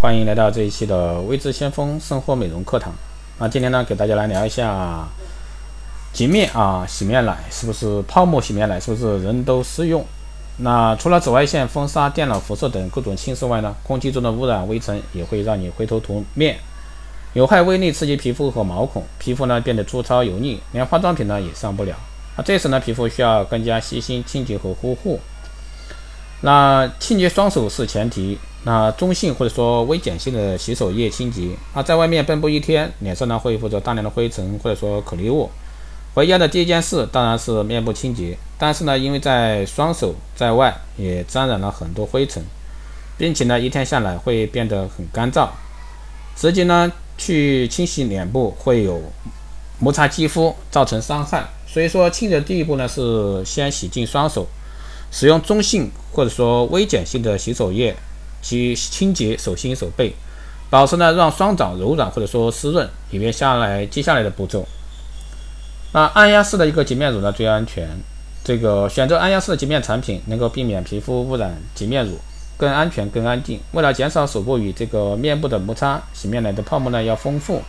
欢迎来到这一期的微知先锋生活美容课堂。那今天呢，给大家来聊一下洁面啊，洗面奶是不是泡沫洗面奶是不是人都适用？那除了紫外线、风沙、电脑辐射等各种侵蚀外呢，空气中的污染微尘也会让你灰头土面，有害微粒刺激皮肤和毛孔，皮肤呢变得粗糙油腻，连化妆品呢也上不了。那这时呢，皮肤需要更加细心清洁和护护。那清洁双手是前提。那中性或者说微碱性的洗手液清洁，啊，在外面奔波一天，脸上呢会附着大量的灰尘或者说颗粒物，回家的第一件事当然是面部清洁。但是呢，因为在双手在外也沾染了很多灰尘，并且呢一天下来会变得很干燥，直接呢去清洗脸部会有摩擦肌肤造成伤害。所以说清洁的第一步呢是先洗净双手，使用中性或者说微碱性的洗手液。及清洁手心手背，保持呢让双掌柔软或者说湿润，以便下来接下来的步骤。那按压式的一个洁面乳呢最安全，这个选择按压式的洁面产品能够避免皮肤污染，洁面乳更安全更安静。为了减少手部与这个面部的摩擦，洗面奶的泡沫呢要丰富。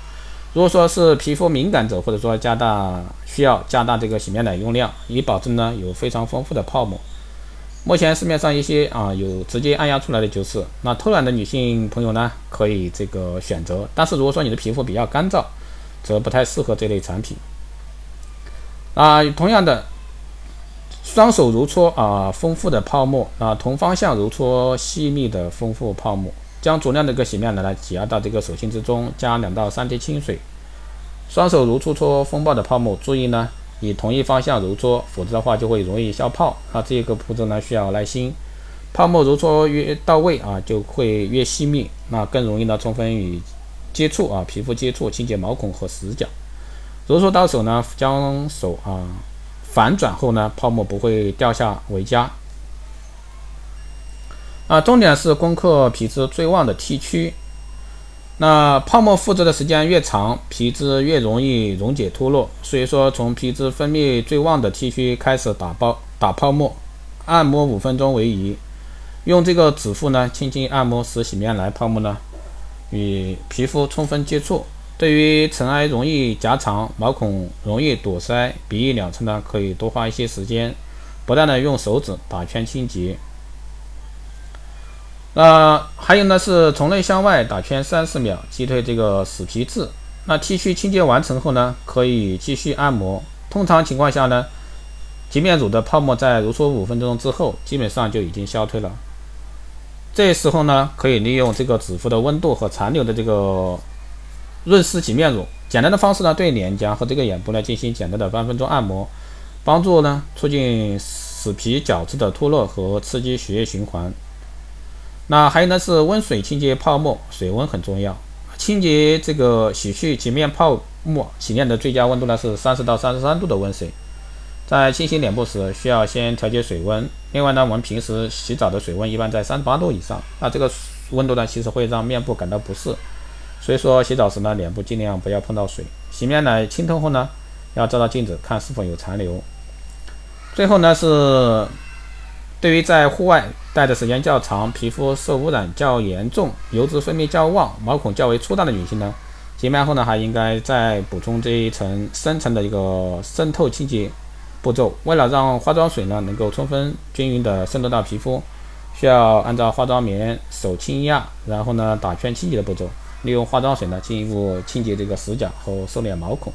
如果说是皮肤敏感者或者说加大需要加大这个洗面奶用量，以保证呢有非常丰富的泡沫。目前市面上一些啊有直接按压出来的就是，那偷懒的女性朋友呢可以这个选择，但是如果说你的皮肤比较干燥，则不太适合这类产品。啊，同样的，双手揉搓啊丰富的泡沫啊同方向揉搓细密的丰富泡沫，将足量的一个洗面奶呢挤压到这个手心之中，加两到三滴清水，双手揉搓搓风暴的泡沫，注意呢。以同一方向揉搓，否则的话就会容易消泡。啊，这个步骤呢需要耐心。泡沫揉搓越到位啊，就会越细密，那更容易呢充分与接触啊皮肤接触，清洁毛孔和死角。揉搓到手呢，将手啊反转后呢，泡沫不会掉下为佳。啊，重点是攻克皮脂最旺的 T 区。那泡沫附着的时间越长，皮脂越容易溶解脱落。所以说，从皮脂分泌最旺的 T 区开始打包打泡沫，按摩五分钟为宜。用这个指腹呢，轻轻按摩，使洗面奶泡沫呢与皮肤充分接触。对于尘埃容易夹藏、毛孔容易堵塞、鼻翼两侧呢，可以多花一些时间，不断的用手指打圈清洁。那还有呢，是从内向外打圈三十秒，击退这个死皮质。那 T 区清洁完成后呢，可以继续按摩。通常情况下呢，洁面乳的泡沫在揉搓五分钟之后，基本上就已经消退了。这时候呢，可以利用这个指腹的温度和残留的这个润湿洁面乳，简单的方式呢，对脸颊和这个眼部呢进行简单的半分钟按摩，帮助呢促进死皮角质的脱落和刺激血液循环。那还有呢，是温水清洁泡沫，水温很重要。清洁这个洗去洁面泡沫，洗面的最佳温度呢是三十到三十三度的温水。在清洗脸部时，需要先调节水温。另外呢，我们平时洗澡的水温一般在三十八度以上，那这个温度呢，其实会让面部感到不适。所以说，洗澡时呢，脸部尽量不要碰到水。洗面奶清透后呢，要照照镜子，看是否有残留。最后呢是。对于在户外待的时间较长、皮肤受污染较严重、油脂分泌较旺、毛孔较为粗大的女性呢，洁面后呢还应该再补充这一层深层的一个渗透清洁步骤。为了让化妆水呢能够充分均匀的渗透到皮肤，需要按照化妆棉手轻压，然后呢打圈清洁的步骤，利用化妆水呢进一步清洁这个死角和瘦脸毛孔。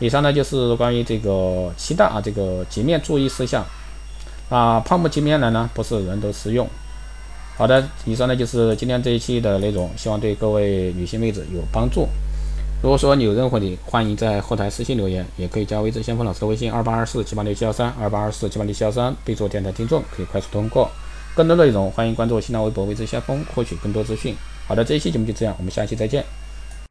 以上呢就是关于这个七大啊这个洁面注意事项。啊，泡沫洁面奶呢，不是人都适用。好的，以上呢就是今天这一期的内容，希望对各位女性妹子有帮助。如果说你有任何的，欢迎在后台私信留言，也可以加微知先锋老师的微信二八二四七八六七幺三二八二四七八六七幺三，备注电台听众，可以快速通过。更多内容，欢迎关注新浪微博微知先锋，获取更多资讯。好的，这一期节目就这样，我们下期再见。